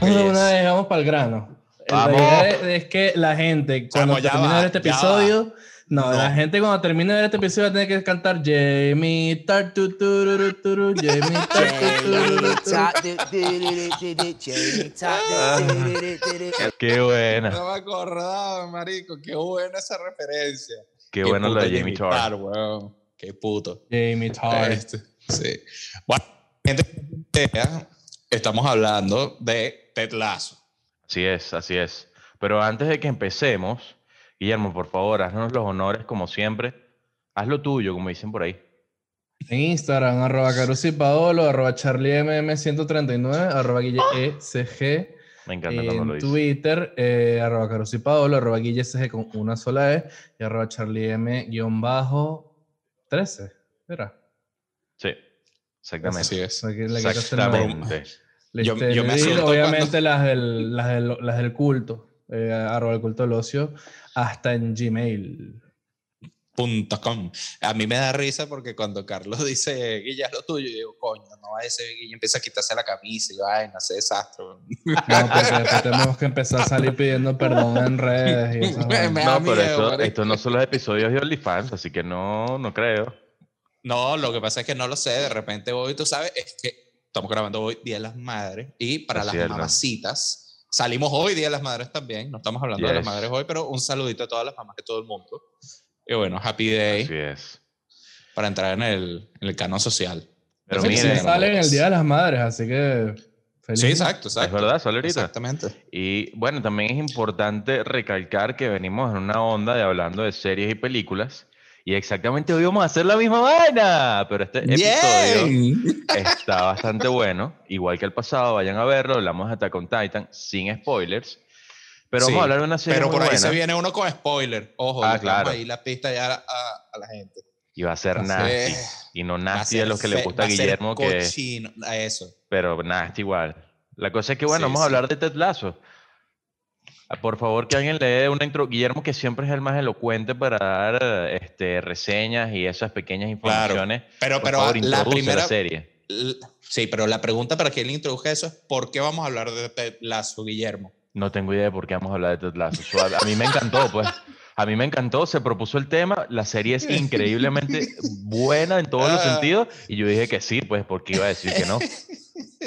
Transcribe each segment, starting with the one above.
De una vez vamos para el grano. La Vamos. idea es, es que la gente, cuando termine de va, ver este episodio, no, No. la gente cuando termine de ver este episodio va a tener que cantar Jamie Tart, tu, tururu, turu, Jamie Tart, tu, tururu, turu. Qué buena. No me acordaba, marico. Qué buena esa referencia. Qué bueno lo puto de Jamie Tart. Tart, weón. Qué puto. Jamie Tart. Este, sí. Bueno, gente, estamos hablando de Ted Lasso. Así es, así es. Pero antes de que empecemos, Guillermo, por favor, haznos los honores como siempre. Haz lo tuyo, como dicen por ahí. En Instagram, arroba Carusi Paolo, arroba CharlieMM139, arroba Guille ECG. Me encanta cuando lo En dices. Twitter, eh, arroba Carusi Paolo, arroba Guille ECG con una sola E y arroba CharlieM-13. ¿Era? Sí, exactamente. Así es. Aquí. Exactamente. Yo- yo me y asusto obviamente las, del, las, del, las del culto, eh, arroba el culto del ocio, hasta en Gmail. Punto com. A mí me da risa porque cuando Carlos dice, Guilla, es lo tuyo, yo digo, coño, no va a ser Guilla, empieza a quitarse la camisa y vaina, hace desastre. weón. No, porque después tenemos que empezar a salir pidiendo perdón en redes y Me- me No, pero miedo, esto, marico. esto no son los episodios de OnlyFans, así que no, no creo. No, lo que pasa es que no lo sé, de repente hoy, tú sabes, es que estamos grabando hoy Día de las Madres y para Es las cierto. mamacitas, salimos hoy Día de las Madres también, no estamos hablando de las Yes. madres hoy, pero un saludito a todas las mamás de todo el mundo. Y bueno, happy day Así es. para entrar en el, en el canon social. Pero Sí, Felicidades. miren, sale en el Día de las Madres, así que feliz. Sí, exacto, exacto. es verdad, sale ahorita. Exactamente. Y bueno, también es importante recalcar que venimos en una onda de hablando de series y películas. Y exactamente hoy vamos a hacer la misma vaina. Pero este episodio Bien. está bastante bueno. Igual que el pasado, vayan a verlo. Hablamos de Attack on Titan sin spoilers. Pero Sí, vamos a hablar de una serie Pero muy por ahí buena. se viene uno con spoiler. Ojo, Ah, claro. ahí la pista ya a, a- a la gente. Y va a ser nasty. Y no a nasty de los que le gusta a a Guillermo, que, cochino, a eso. pero nasty igual. La cosa es que, bueno, Sí, vamos a sí. hablar de Ted Lasso. Ah, Por favor, que alguien le dé una intro. Guillermo, que siempre es el más elocuente para dar este, reseñas y esas pequeñas Claro. informaciones. Pero, Por pero favor, la primera. la serie. Sí, pero la pregunta para que él introduzca eso es: ¿por qué vamos a hablar de Ted Lasso, Guillermo? No tengo idea de por qué vamos a hablar de Ted Lasso. A mí me encantó, pues. A mí me encantó, se propuso el tema, la serie es increíblemente buena en todos los Ah. sentidos y yo dije que sí, pues porque iba a decir que no.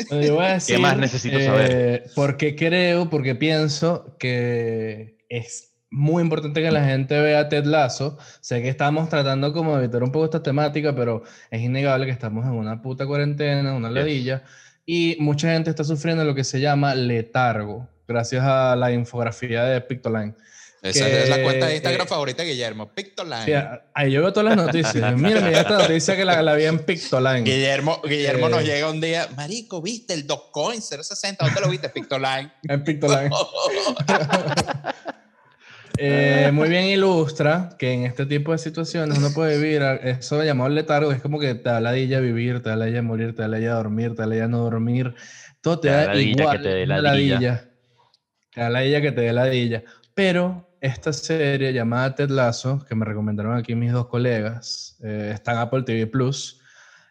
Bueno, yo voy a decir, más necesito eh, saber? Porque creo, porque pienso que es muy importante que la gente vea Ted Lasso. Sé que estamos tratando como de evitar un poco esta temática, pero es innegable que estamos en una puta cuarentena, una Yes. ladilla, y mucha gente está sufriendo lo que se llama letargo, gracias a la infografía de Pictoline. Esa Que, es la cuenta de Instagram eh, favorita de Guillermo, Pictoline. Sí, ahí yo veo todas las noticias. Mira, mira esta noticia que la, la vi en Pictoline. Guillermo, Guillermo nos Eh. llega un día, Marico, ¿viste el Dogecoin 060? ¿Dónde lo viste? Pictoline. En Pictoline. Eh, muy bien ilustra que en este tipo de situaciones uno puede vivir eso llamado letargo, es como que te da ladilla vivir, te da ladilla morir, te da ladilla dormir, te da ladilla no dormir, todo te, Te da da ladilla que igual te dé una ladilla. Te da ladilla que te dé ladilla. Pero esta serie llamada Ted Lasso, que me recomendaron aquí mis dos colegas, eh, está en Apple TV Plus,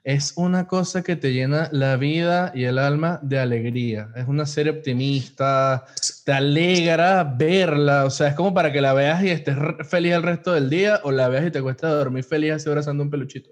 es una cosa que te llena la vida y el alma de alegría. Es una serie optimista, te alegra verla, o sea, es como para que la veas y estés feliz el resto del día o la veas y te cuesta dormir feliz así abrazando un peluchito.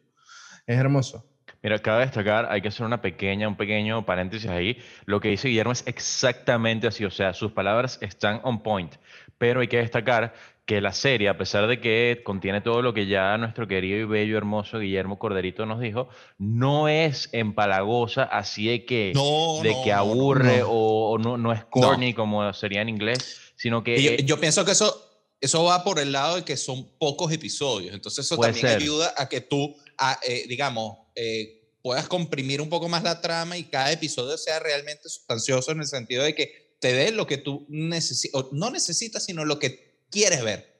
Es hermoso. Mira, cabe destacar, hay que hacer una pequeña, un pequeño paréntesis ahí. Lo que dice Guillermo es exactamente así, o sea, sus palabras están on point, pero hay que destacar que la serie, a pesar de que contiene todo lo que ya nuestro querido y bello, hermoso Guillermo Corderito nos dijo, no es empalagosa, así de que, No, de no, que no. aburre O, no, no es corny como sería en inglés, sino que... Yo, yo pienso que eso, eso va por el lado de que son pocos episodios. Entonces eso también ser. ayuda a que tú, a, eh, digamos, eh, puedas comprimir un poco más la trama y cada episodio sea realmente sustancioso en el sentido de que te dé lo que tú necesitas, no necesitas, sino lo que quieres ver.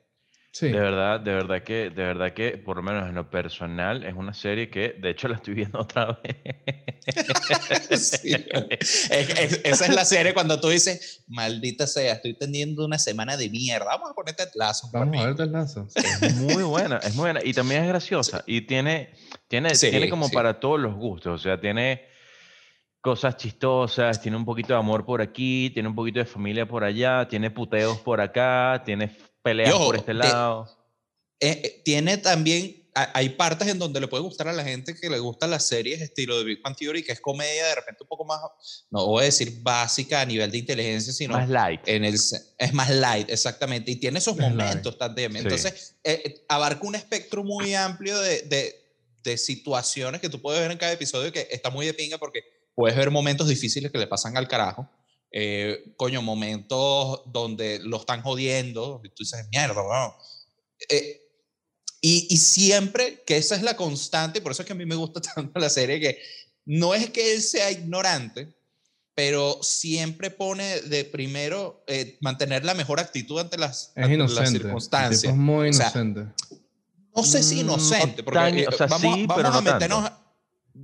Sí. De verdad, de verdad que, de verdad que, por lo menos en lo personal, es una serie que, de hecho, la estoy viendo otra vez. Sí. Es- es- esa es la serie cuando tú dices, maldita sea, estoy teniendo una semana de mierda. Vamos a ponerte lazo. Vamos a ver Ted Lasso. Es muy buena, es muy buena. Y también es graciosa. Y tiene, tiene, Sí, tiene como sí. para todos los gustos. O sea, tiene cosas chistosas, tiene un poquito de amor por aquí, tiene un poquito de familia por allá, tiene puteos por acá, tiene peleas por este lado. Eh, eh, tiene también hay partes en donde le puede gustar a la gente que le gustan las series estilo de Big Bang Theory, que es comedia de repente un poco más, no voy a decir básica a nivel de inteligencia, sino más light. En el, es más light, exactamente. Y tiene esos momentos también. Entonces, eh, abarca un espectro muy amplio de, de, de, situaciones que tú puedes ver en cada episodio que está muy de pinga porque puedes ver momentos difíciles que le pasan al carajo. Eh, coño, momentos donde lo están jodiendo, y tú dices, mierda, bueno. Eh, y, siempre, que esa es la constante, y por eso es que a mí me gusta tanto la serie, que no es que él sea ignorante, pero siempre pone de primero eh, mantener la mejor actitud ante las, circunstancias. Es muy inocente. no sé si mm, inocente, porque eh, o sea, vamos, sí, vamos a meternos... No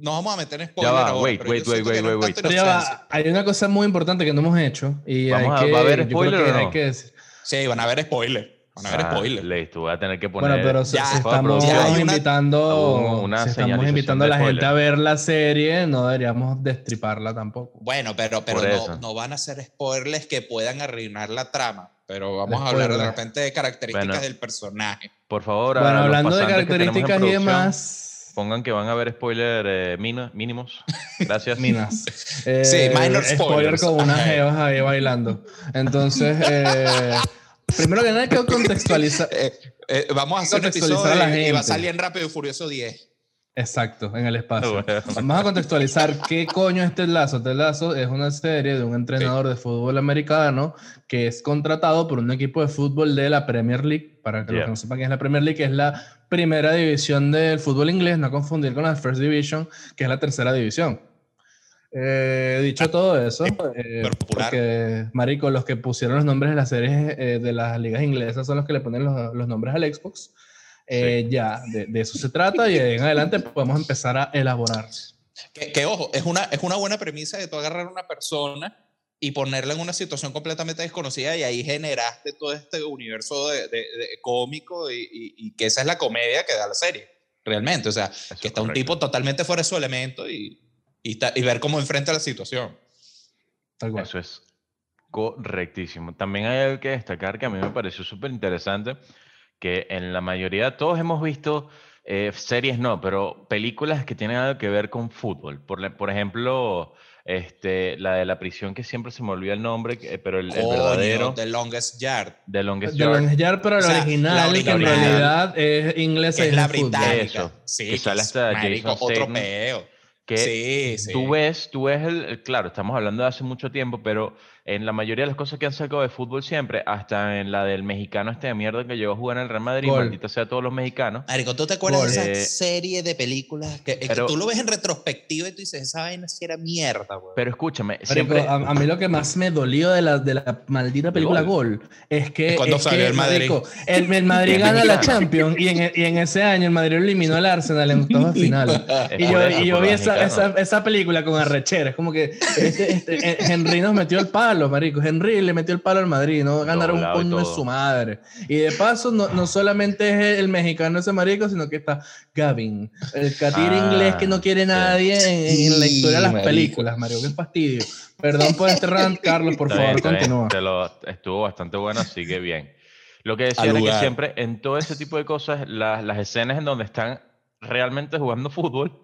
vamos a meter en spoiler. Ya va, wait, wait, wait, wait, wait, hay una cosa muy importante que no hemos hecho. Y vamos hay a, que, ¿Va a haber spoiler o no? que. Sí, van a haber spoiler. Van a haber ah, spoilers. Listo, voy a tener que poner. Bueno, pero si, estamos invitando, una, si estamos invitando a la gente a ver la serie, no deberíamos destriparla tampoco. Bueno, pero, pero no, no, van a ser spoilers que puedan arruinar la trama. Pero vamos a hablar de repente de características del personaje. Por favor, bueno, hablando de características y demás. Pongan que van a haber spoilers eh, mínimos. Gracias. Minas. Eh, sí, minor spoilers. Spoiler con unas jevas ahí bailando. Entonces, eh, Primero que nada hay que contextualizar. Eh, eh, vamos a hacer un episodio a la gente. y va a salir en Rápido y Furioso 10. Exacto, en el espacio. Vamos a contextualizar qué coño es Ted Lasso. Ted Lasso es una serie de un entrenador de fútbol americano que es contratado por un equipo de fútbol de la Premier League. Para que los que no sepan qué es la Premier League, es la primera división del fútbol inglés, no confundir con la First Division, que es la tercera división. Eh, dicho todo eso, eh, porque, Marico, los que pusieron los nombres de las series eh, de las ligas inglesas son los que le ponen los, los nombres al Xbox. Eh, ya, de, de, eso se trata y en adelante podemos empezar a elaborar. Que, ojo, es una, es una buena premisa de tú agarrar a una persona y ponerla en una situación completamente desconocida y ahí generaste todo este universo de, de, cómico y, y, que esa es la comedia que da la serie, realmente. O sea, que está un tipo totalmente fuera de su elemento y y, ver cómo enfrenta la situación. Eso es correctísimo. También hay algo que destacar que a mí me pareció súper interesante, que en la mayoría, todos hemos visto eh, series, no, pero películas que tienen algo que ver con fútbol. Por, por ejemplo, este, la de la prisión que siempre se me olvida el nombre, pero el, verdadero. The Longest Yard. The Longest Yard. The Longest Yard, pero el original, que en realidad es inglesa. Es la británica. Eso. Sí, que sale hasta Jason otro peo. Que sí, sí. tú ves, tú ves el, claro, estamos hablando de hace mucho tiempo, pero en la mayoría de las cosas que han sacado de fútbol siempre, hasta en la del mexicano este de mierda que llegó a jugar en el Real Madrid, maldita sea todos los mexicanos. Marico, ¿tú te acuerdas de esa serie de películas que, tú lo ves en retrospectiva y tú dices, esa vaina sí era mierda, güey? Pero escúchame, siempre... a, mí lo que más me dolió de la, de la maldita película Gol, es que... cuando salió el Madrid. el, el, Madrid gana la Champions y en, y en, ese año el Madrid eliminó al Arsenal en octavos de final. y yo, y yo vi esa, esa, esa, película con arrechera, es como que este, este, eh, Henry nos metió el palo, marico, Henry le metió el palo al Madrid, ¿no? Ganar un puño de su madre. Y de paso, no, no, solamente es el mexicano ese marico, sino que está Gavin, el catir ah, inglés que no quiere nadie en, la historia de las películas, Mario. Qué fastidio. Perdón por este rant, Carlos, por favor, continúa. estuvo bastante bueno, así que bien. Lo que decía es que siempre en todo ese tipo de cosas, las escenas en donde están realmente jugando fútbol,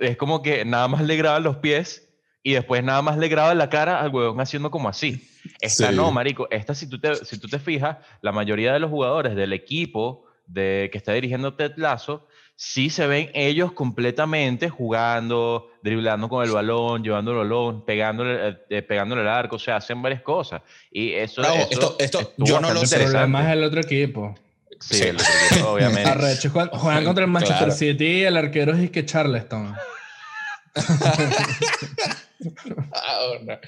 es como que nada más le graban los pies y después nada más le graba la cara al huevón haciendo como así. Esta no, marico. Esta, si tú, te, si tú te fijas, la mayoría de los jugadores del equipo de, que está dirigiendo Ted Lasso, sí se ven ellos completamente jugando, driblando con el balón, llevando el balón, pegándole, eh, eh, pegándole el arco, o sea, hacen varias cosas. Y eso, esto, esto yo no lo sé. Además el otro equipo. Sí, el otro equipo, obviamente. Arrecho, juegan, contra el Manchester City y el arquero es que Charleston. Ahora,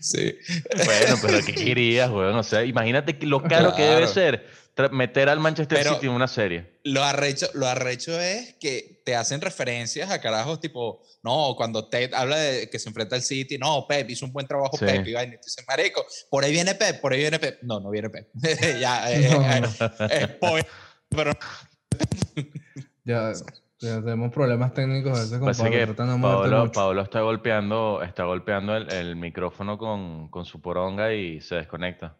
sí. Bueno, pero ¿qué querías, weón? O sea, imagínate lo caro que debe ser meter al Manchester City en una serie. Lo arrecho, lo arrecho es que te hacen referencias a carajos tipo, no, cuando Ted habla de que se enfrenta al City, no, Pep hizo un buen trabajo, Pep, y va y dice, marico, por ahí viene Pep, por ahí viene Pep. No, no viene Pep. ya, eh, eh, eh, pero... ya, Ya tenemos problemas técnicos a veces con Parece Pablo, que mucho. Paolo está golpeando, está golpeando el, el micrófono con, con su poronga y se desconecta.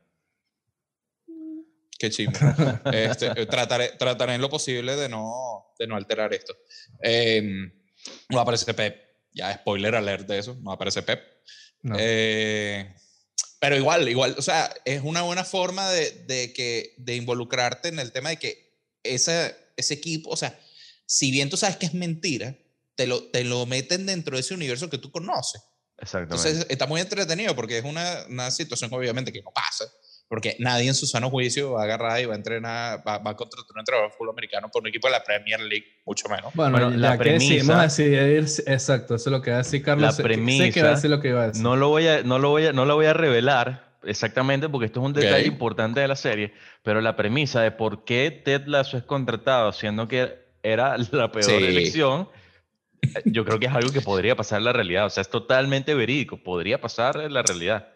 Qué chimbo. Este, eh, trataré, trataré en lo posible de no, de no alterar esto. Eh, no aparece Pep. Ya, spoiler alert de eso. No aparece Pep. No. Eh, pero igual, igual, o sea, es una buena forma de, de que, de involucrarte en el tema de que ese, ese equipo, o sea, si bien tú sabes que es mentira, te lo, te lo meten dentro de ese universo que tú conoces. Exactamente. Entonces está muy entretenido porque es una, una situación obviamente que no pasa, porque nadie en su sano juicio va a agarrar y va a entrenar, va, va a contratar un entrenador de fútbol americano por un equipo de la Premier League, mucho menos. Bueno, Bueno, la que decidimos premisa- decidir, exacto, eso es lo que va a decir Carlos. La sé- sé que premisa- va a decir lo que iba a decir. No lo voy a, no lo voy a, no lo voy a revelar exactamente porque esto es un detalle importante de la serie, pero la premisa de por qué Ted Lasso es contratado siendo que era la peor Sí. elección, yo creo que es algo que podría pasar en la realidad. O sea, es totalmente verídico. Podría pasar en la realidad.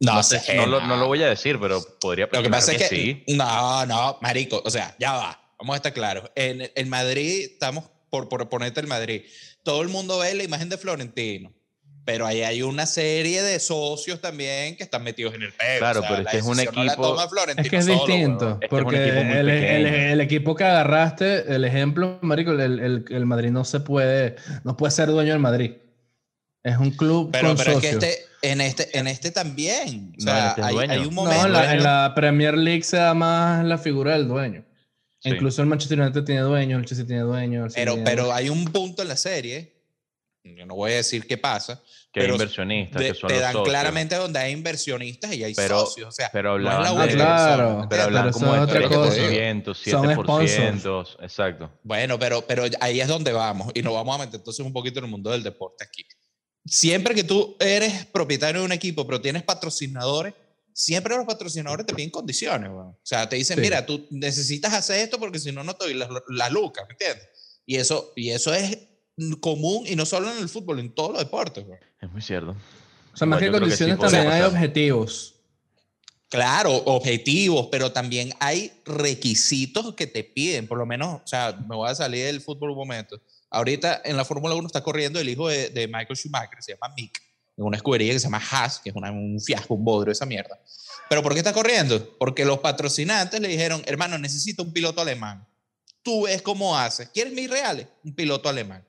No, sé, sé, no, lo, no lo voy a decir, pero podría Lo pasar. que pasa es que, sí. no, no, marico, o sea, ya va, vamos a estar claros. En, en Madrid, estamos por, por ponerte el Madrid, todo el mundo ve la imagen de Florentino, pero ahí hay una serie de socios también que están metidos en el pego. Claro, pero es que es un no equipo- Florentino Es que es solo, distinto. Es que es un porque muy el, el- el equipo que agarraste, el ejemplo, Marico, el, el- el Madrid no se puede, no puede ser dueño del Madrid. Es un club Pero, con pero es que socios. este, en, este, en este también. O No, en sea, este es hay, hay un No, momento. No, en la, en la Premier League se da más la figura del dueño. Sí. Incluso el Manchester United tiene dueño, el Chelsea tiene dueño. el pero, tiene pero dueño. hay un punto en la serie, yo no voy a decir qué pasa, que hay inversionistas, de- que son te los dan socios. claramente donde hay inversionistas y hay Pero- socios. O sea, pero no es la claro. ¿me Pero hablan como de otra 3%, cosa. Son 7%, exacto. Bueno, pero, pero ahí es donde vamos y nos vamos a meter entonces un poquito en el mundo del deporte aquí. Siempre que tú eres propietario de un equipo, pero tienes patrocinadores, siempre los patrocinadores te piden condiciones. weón. O sea, te dicen, Sí. mira, tú necesitas hacer esto porque si no, no te doy las las lucas, ¿me entiendes? Y eso, y eso es común y no solo en el fútbol, en todos los deportes. weón. Es muy cierto. O sea, más que creo que sí condiciones también hay objetivos. Claro, objetivos, pero también hay requisitos que te piden, por lo menos, o sea, me voy a salir del fútbol un momento. Ahorita en la Fórmula 1 está corriendo el hijo de, de Michael Schumacher, se llama Mick, en una escudería que se llama Haas, que es una- un fiasco, un bodrio esa mierda. ¿Pero por qué está corriendo? Porque los patrocinantes le dijeron, hermano, necesito un piloto alemán. Tú ves cómo hace. ¿Quieres mis reales? Un piloto alemán.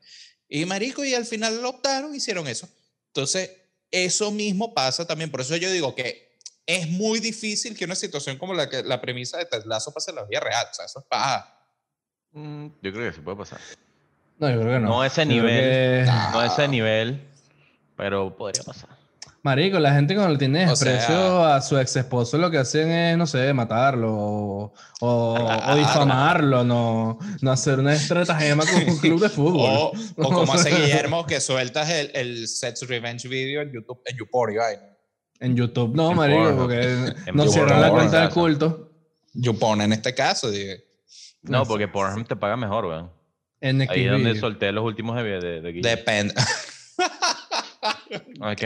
Y marico, y al final lo optaron, hicieron eso. Entonces, eso mismo pasa también. Por eso yo digo que es muy difícil que una situación como la, que, la premisa de Ted Lasso pase en la vida real. O sea, eso es paja. Mm, Yo creo que sí puede pasar. No, yo creo que no. No a ese nivel. que-. No a ese nivel, pero podría pasar. Marico, la gente cuando le tiene desprecio sea- a su ex esposo lo que hacen es, no sé, matarlo o, o- o Claro. difamarlo, no, no hacer una estratagema con un club de fútbol. O, o como hace Guillermo, que sueltas el, el Sets Revenge video en YouTube, en YouPorn. En YouTube no, En marico, porque no cierran la cuenta del culto. YouPorn en este caso. digo. No, porque Pornhub te paga mejor, weón. En Ahí es donde solté los últimos de, de, de. Depende. Ok.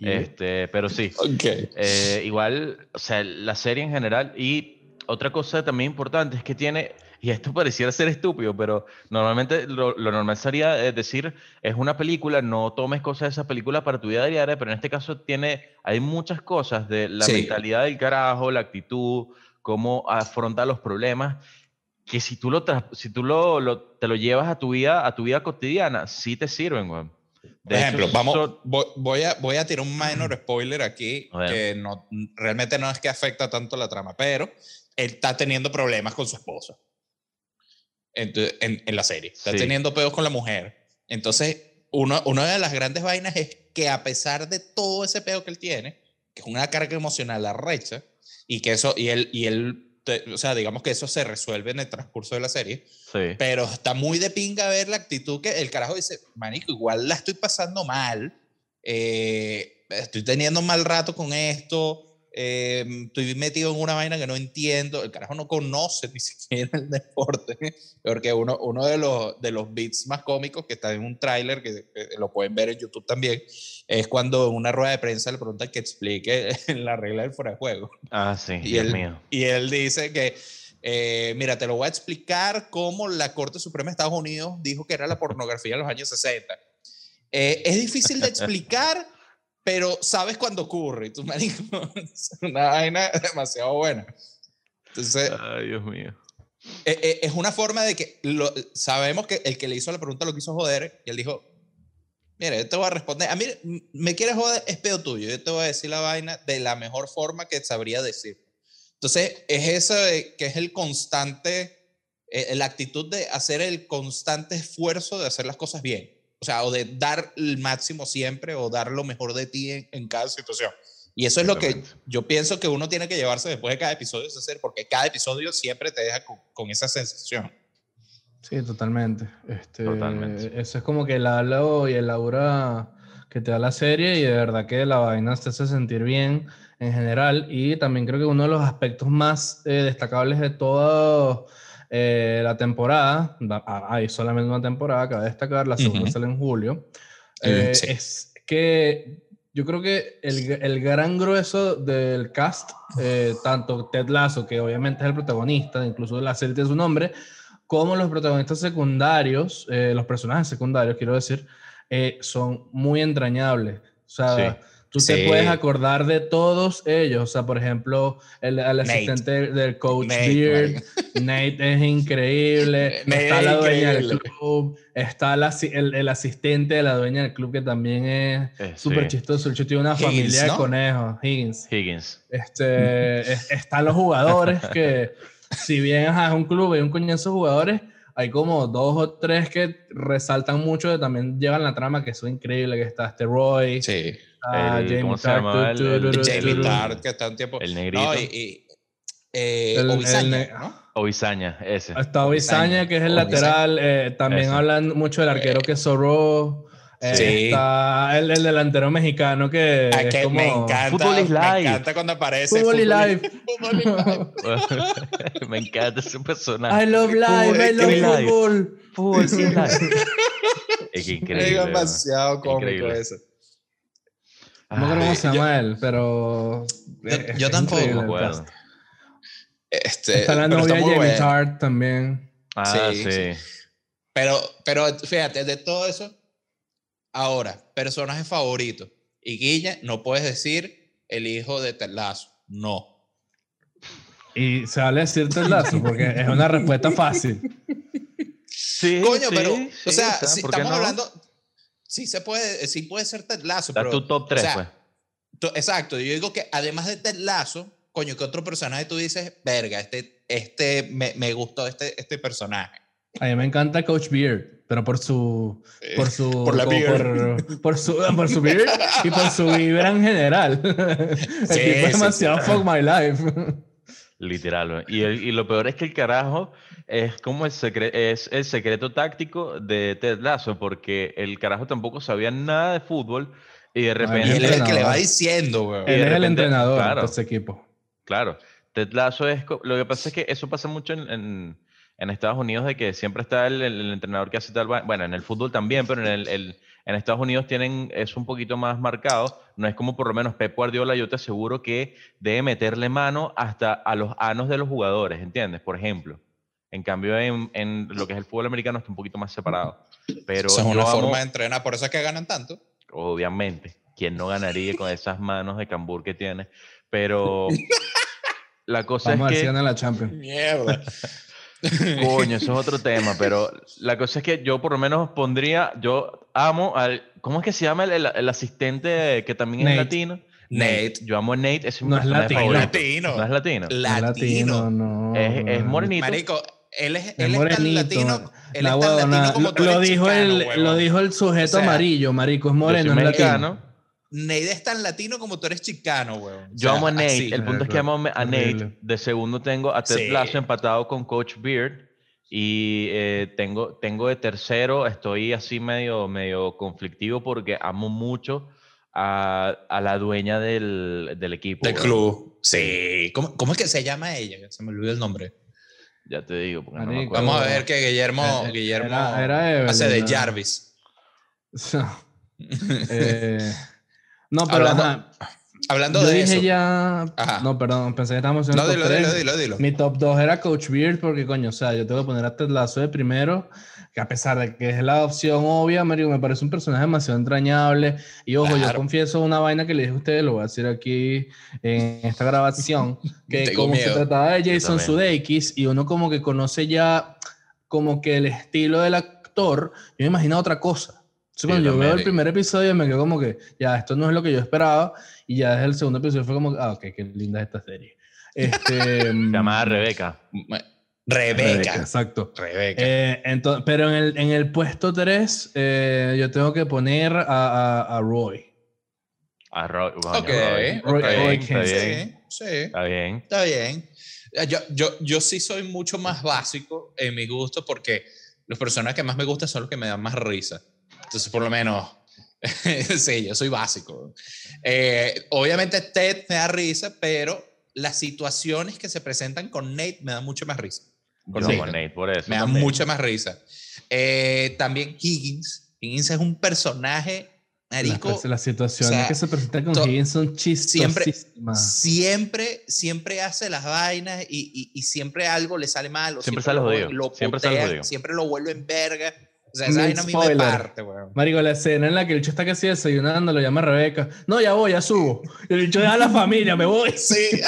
Este, pero sí. ok. Eh, igual, o sea, la serie en general. Y otra cosa también importante es que tiene, y esto pareciera ser estúpido, pero normalmente lo, lo normal sería eh, decir, es una película, no tomes cosas de esa película para tu vida diaria, pero en este caso tiene, hay muchas cosas de la Sí. mentalidad del carajo, la actitud, cómo afronta los problemas, que si tú, lo, si tú lo, lo- te lo llevas a tu vida, a tu vida cotidiana, sí te sirven, güey. Por De ejemplo, hecho, vamos, so- voy, voy a, voy a tirar un minor spoiler aquí, que no, realmente no es que afecta tanto la trama, pero él está teniendo problemas con su esposa Ent- en, en la serie. Está Sí. teniendo pedos con la mujer. Entonces, uno, una de las grandes vainas es que a pesar de todo ese peo que él tiene, que es una carga emocional arrecha, y que eso, y él, y él te- o sea, digamos que eso se resuelve en el transcurso de la serie, sí. pero está muy de pinga ver la actitud que el carajo dice, manico, igual la estoy pasando mal, eh, estoy teniendo un mal rato con esto, eh, estoy metido en una vaina que no entiendo, el carajo no conoce ni siquiera el deporte, porque uno, uno de, los, de los beats más cómicos que está en un tráiler, que, que lo pueden ver en YouTube también, es cuando en una rueda de prensa le preguntan que explique la regla del fuera de juego. Ah, sí, Y Dios él, mío. y él dice que eh, mira, te lo voy a explicar cómo la Corte Suprema de Estados Unidos dijo que era la pornografía en los años 60. Eh, es difícil de explicar, pero sabes cuándo ocurre. Y tú, marico, es una vaina demasiado buena. Entonces, Ay, Dios mío. eh, eh, es una forma de que lo- sabemos que el que le hizo la pregunta lo quiso joder y él dijo, mira, yo te voy a responder, a mí me quieres joder, es pedo tuyo, yo te voy a decir la vaina de la mejor forma que sabría decir. Entonces, es eso de que es el constante, eh, la actitud de hacer el constante esfuerzo de hacer las cosas bien. O sea, o de dar el máximo siempre o dar lo mejor de ti en, en cada situación. Y eso es lo que yo pienso que uno tiene que llevarse después de cada episodio, es hacer, porque cada episodio siempre te deja con, con esa sensación. Sí, totalmente. Este, Totalmente. Eso es como que el halo y el aura que te da la serie y de verdad que la vaina te hace sentir bien en general. Y también creo que uno de los aspectos más eh, destacables de toda eh, la temporada, da- ah, hay solamente una temporada, cabe destacar, la segunda Ujú. sale en julio, Eh, eh, sí. es que yo creo que el, el gran grueso del cast, eh, tanto Ted Lasso, que obviamente es el protagonista, incluso la serie tiene su nombre, como los protagonistas secundarios, eh, los personajes secundarios, quiero decir, eh, son muy entrañables. O sea, Sí. Tú te puedes acordar de todos ellos. O sea, por ejemplo, el, asistente del coach Nate, Beard, Nate es increíble. Nate está es la dueña del increíble. club, está la el, el asistente de la dueña del club que también es Eh, súper sí. chistoso. Chico tiene una Higgins, familia de ¿no? conejos, Higgins. Higgins. Este, es- están los jugadores que, si bien ajá, es un club y un coñazo de jugadores, hay como dos o tres que resaltan mucho, que también llevan la trama, que son increíbles, que está este Roy, Sí. Está El- Jamie ¿cómo se Tart, Jamie que está un tiempo. El negrito. No, y, eh, El- Obisaña, el ne- ¿no? Ese. Está Obisaña, que es el lateral. eh, también Ese. hablan mucho del arquero que es Zorro. eh, Sí. Está el, el delantero mexicano que Ah, es que como... me encanta. Fútbol is Me live. encanta cuando aparece. Fútbol is live. Fútbol is live. Me encanta ese personaje. I love life, I love football. Fútbol sin live. Es que Es increíble. ¿no? demasiado cómico Increíble. eso. No acuerdo cómo se llama él, pero... Yo- es- yo es tampoco me acuerdo. Este, Está la novia Jamie. Tart también. Ah, Sí, sí. sí. Pero, pero fíjate, de todo eso, ahora, personaje favorito. Y Guilla, no puedes decir el hijo de Telazo. No. Y se vale decirte el lazo, porque es una respuesta fácil. Sí, Coño, sí, pero, sí, o sea, si ¿por qué estamos no? hablando, sí se puede, sí puede ser Ted Lasso, Está pero, tu top 3, o sea, pues. tú- exacto, yo digo que además de Ted Lasso, coño, ¿qué otro personaje tú dices, verga, este, este, me, me gustó este, este personaje? A mí me encanta Coach Beard, pero por su... Por su... Por la beard. Por, por su, por su beard y por su vibra en general. El Sí, tipo es sí, demasiado sí. fuck my life. Literal. Y, el- y lo peor es que el carajo es como el, secre- es el secreto táctico de Ted Lasso, porque el carajo tampoco sabía nada de fútbol y de Y repente... él es el que le va entrenador. diciendo. Y de Él es el entrenador claro. de ese equipo. Claro, Ted Lasso es... Lo que pasa es que eso pasa mucho en, en- en Estados Unidos, de que siempre está el, el- el entrenador que hace tal... Bueno, en el fútbol también, pero en, el, el- en Estados Unidos tienen es un poquito más marcado. No es como por lo menos Pep Guardiola, yo te aseguro que debe meterle mano hasta a los anos de los jugadores, ¿entiendes? Por ejemplo. En cambio, en, en lo que es el fútbol americano está un poquito más separado. Pero Esa es una amo- forma de entrenar, por eso es que ganan tanto. obviamente, quien no ganaría con esas manos de cambur que tiene. Pero la cosa Vamos a es si que... la Champions. Mierda. Coño, eso es otro tema, pero la cosa es que yo por lo menos pondría, yo amo al, ¿cómo es que se llama el, el- el asistente que también Nate. es latino? Nate. Yo amo a Nate, ese es mi No es latino. Latino. No es latino. Es Latino. no. Es, es morenito. Marico, él es, él es tan morenito. latino. Él La es tan latino como lo, tú lo eres dijo chicano, el, lo dijo el sujeto O sea, amarillo, marico, es Yo moreno, soy es latino. Nate es tan latino como tú eres chicano, weón. Yo amo a Nate. el Ah, punto es que amo a Nate. De segundo tengo a Ted Sí. Lasso empatado con Coach Beard. Y eh, tengo, tengo de tercero, estoy así medio, medio conflictivo porque amo mucho a, a la dueña del, del equipo. Del club. Sí. ¿Cómo, ¿Cómo es que se llama ella? Se me olvidó el nombre. Ya te digo, porque no me. Vamos a ver que Guillermo, Guillermo era- era Evelyn, hace de ¿no? Jarvis. Eh, no, pero Hablando- ajá, hablando Yo de dije eso. ya. Ajá. No, perdón, pensé que estábamos en el No, top dilo, dilo, dilo, dilo. Mi top 2 era Coach Beard, porque coño, o sea, yo tengo que poner a Ted Lasso de primero, que a pesar de que es la opción obvia, Mario, me parece un personaje demasiado entrañable. Y ojo, yo confieso una vaina que le dije a ustedes, lo voy a decir aquí en esta grabación, que Tengo como se trataba de Jason. Sudeikis y uno como que conoce ya como que el estilo del actor, yo me imaginaba otra cosa. Entonces, Sí, cuando yo veo el primer episodio, me quedo como que, ya, esto no es lo que yo esperaba. Y ya desde el segundo episodio fue como, ah, ok, qué linda es esta serie. Este, Llamada Rebeca. Rebeca. Exacto. Rebeca. Eh, ento- pero en el, en el puesto 3, yo tengo que poner a, a- a Roy. A Roy. Roy- ok. Está Roy bien, está bien. Sí, sí. Está bien. Está bien. Eh, Yo, yo, yo sí soy mucho más básico en mi gusto porque los personajes que más me gustan son los que me dan más risa. Entonces, por lo menos, sí, yo soy básico. Eh, obviamente Ted me da risa, pero las situaciones que se presentan con Nate me dan mucho más risa. Con Yo Nate. con Nate, por eso. Me da también. mucha más risa. Eh, también Higgins. Higgins es un personaje, marico, Las, las situaciones o sea, que se presentan con to- Higgins son siempre- chistosísimas. siempre, siempre hace las vainas y, y- y siempre algo le sale mal. o Siempre sale lo, jodido, lo siempre sale putean, jodido. siempre lo vuelve en verga. O sea, esa vaina a mí me parte, weón. Marico, la escena en la que el bicho está casi desayunando, lo llama Rebeca. No, ya voy, ya subo. Y el bicho deja a la familia, me voy. Sí.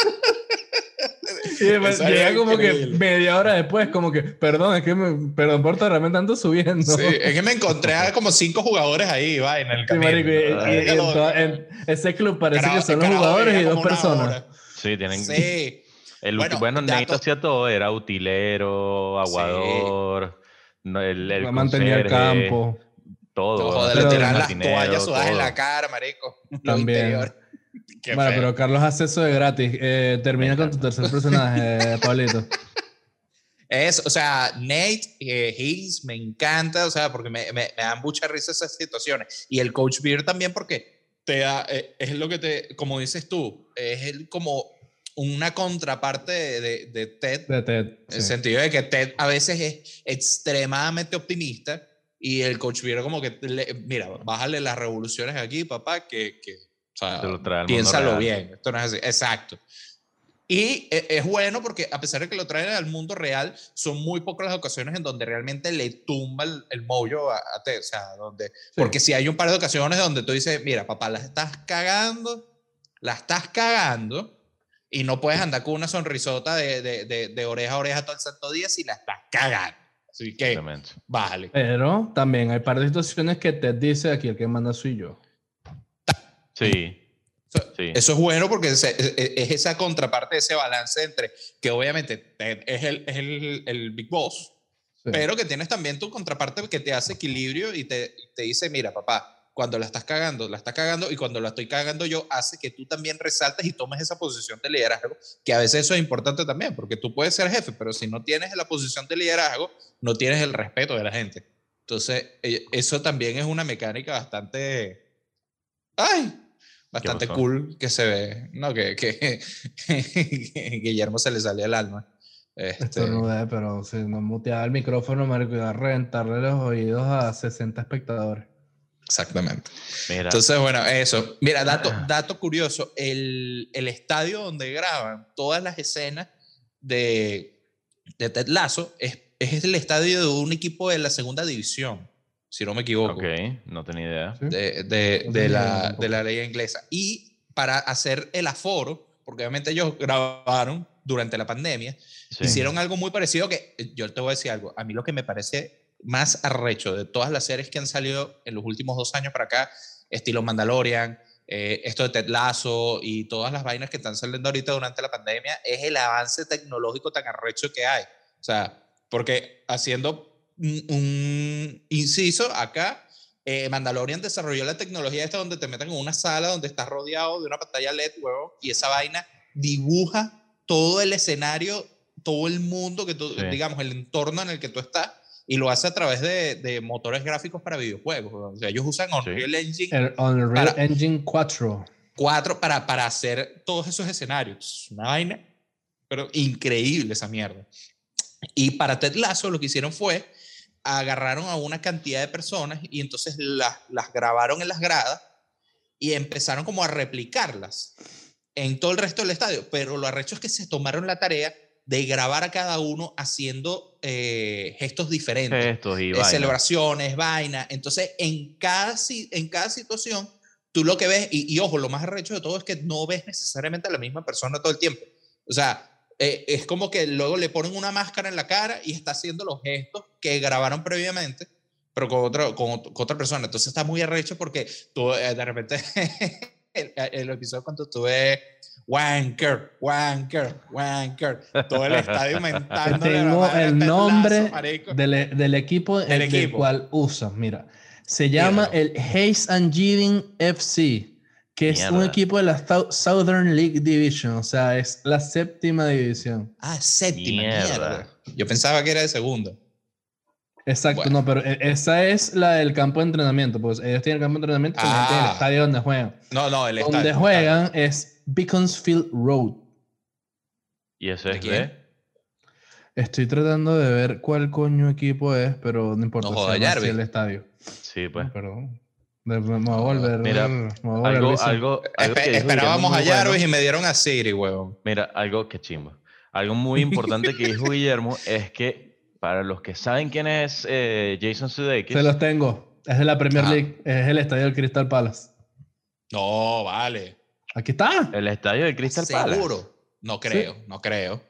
Y después llega como que media hora después, como que, perdón, es que me, perdón por tardarme tanto subiendo. Sí, es que me encontré a como cinco jugadores ahí, va, en el Sí, camino. marico, y- y- y Ay, en loco. toda- en ese club parece que son los jugadores y dos personas. hora. Sí, tienen. Sí. El Bueno, bueno, dato- hacía todo, era utilero, aguador, el, el Mantenía el campo. todo. Joder, Pero- le tiran las toallas sudadas en la cara, marico. También. bueno, feo. pero Carlos hace eso de gratis. Eh, termina con tu tercer personaje, Pablito. Es, o sea, Nate eh, me encanta, o sea, porque me, me, me dan mucha risa esas situaciones. Y el Coach Beard también porque te da, eh, es lo que te, como dices tú, es el, como una contraparte de, de, de Ted, De Ted. en el sentido de que Ted a veces es extremadamente optimista y el Coach Beard como que, le- mira, bájale las revoluciones aquí, papá, que, que o sea, lo piénsalo bien, esto no es así, exacto. Y e- es bueno porque a pesar de que lo traen al mundo real, son muy pocas las ocasiones en donde realmente le tumba el, el mollo a, a Ted, o sea, donde, porque si hay un par de ocasiones donde tú dices, mira, papá, la estás cagando, la estás cagando, y no puedes andar con una sonrisota de, de, de, de oreja a oreja todo el santo día si la estás cagando. Así que, bájale. Pero también hay par de situaciones que Ted dice aquí el que manda soy yo. Sí, Eso, Sí. eso es bueno porque es, es- es esa contraparte, ese balance entre que obviamente es el, es el, el Big Boss, Sí. pero que tienes también tu contraparte que te hace equilibrio y te, te dice, mira, papá, cuando la estás cagando, la estás cagando y cuando la estoy cagando yo, hace que tú también resaltes y tomes esa posición de liderazgo, que a veces eso es importante también, porque tú puedes ser jefe, pero si no tienes la posición de liderazgo, no tienes el respeto de la gente. Entonces, eh, eso también es una mecánica bastante... ¡Ay! Bastante cool que se ve, ¿no? Que, que, que Guillermo se le salió el alma. Este, Estornudé, pero si no muteaba el micrófono, marico, iba a reventarle los oídos a 60 espectadores. Exactamente. mira. Entonces, bueno, eso. Mira, dato, Ah. dato curioso, el, el estadio donde graban todas las escenas de, de Ted Lasso es, es el estadio de un equipo de la segunda división, si no me equivoco, ok, no tenía idea. de, de, No de la, de la ley inglesa. Y para hacer el aforo, porque obviamente ellos grabaron durante la pandemia, Sí. hicieron algo muy parecido que yo te voy a decir algo. A mí lo que me parece más arrecho de todas las series que han salido en los últimos dos años para acá, estilo Mandalorian, eh, esto de Ted Lasso y todas las vainas que están saliendo ahorita durante la pandemia, es el avance tecnológico tan arrecho que hay. O sea, porque haciendo un, un inciso acá, eh, Mandalorian desarrolló la tecnología esta donde te meten en una sala donde estás rodeado de una pantalla LED, huevo, y esa vaina dibuja todo el escenario, todo el mundo, que tú, Sí. digamos, el entorno en el que tú estás, y lo hace a través de, de motores gráficos para videojuegos. O sea, ellos usan Unreal Engine El Unreal Para- Engine 4. 4 para, para hacer todos esos escenarios. Una vaina, pero increíble esa mierda. Y para Ted Lasso lo que hicieron fue agarraron a una cantidad de personas y entonces las, las grabaron en las gradas y empezaron como a replicarlas en todo el resto del estadio. Pero lo arrecho es que se tomaron la tarea de grabar a cada uno haciendo eh, gestos diferentes. Gestos y eh, vaina. celebraciones, vaina. Entonces, en cada, en cada situación, tú lo que ves, y, y ojo, lo más arrecho de todo es que no ves necesariamente a la misma persona todo el tiempo. O sea, eh, es como que luego le ponen una máscara en la cara y está haciendo los gestos que grabaron previamente, pero con otra, con, con otra persona. Entonces está muy arrecho porque tú eh, de repente, el, el episodio cuando ves Wanker, Wanker, Wanker, todo el estadio mentando. Tengo el nombre del, e- del equipo Del el- del equipo. cual usa. Mira, se llama Míralo. el Hayes and Gidding FC, que es un Mierda. equipo de la Southern League Division, o sea, es la séptima división. Ah, séptima, Mierda. mierda. Yo pensaba que era de segunda. Exacto, Bueno. no, pero e- esa es la del campo de entrenamiento, pues ellos tienen el campo de entrenamiento, tienen el Ah. estadio donde juegan. No, no, el Donde estadio. juegan es Beaconsfield Road. Y eso ¿De es de... Estoy tratando de ver cuál coño equipo es, pero no importa. No joda, así Jarvis. el estadio. Sí, pues. Perdón. Me, voy a volver. Mira, me voy a volver Algo, algo, algo Espe- que dijo esperábamos a bueno. Jarvis y me dieron a Siri, huevón. Mira, algo que chimba. Algo muy importante que dijo Guillermo es que para los que saben quién es eh, Jason Sudeikis, Se los tengo. Es de la Premier Ajá. League. Es el estadio del Crystal Palace. No, vale. Aquí está. el estadio del Crystal Palace. Seguro. No creo, no creo.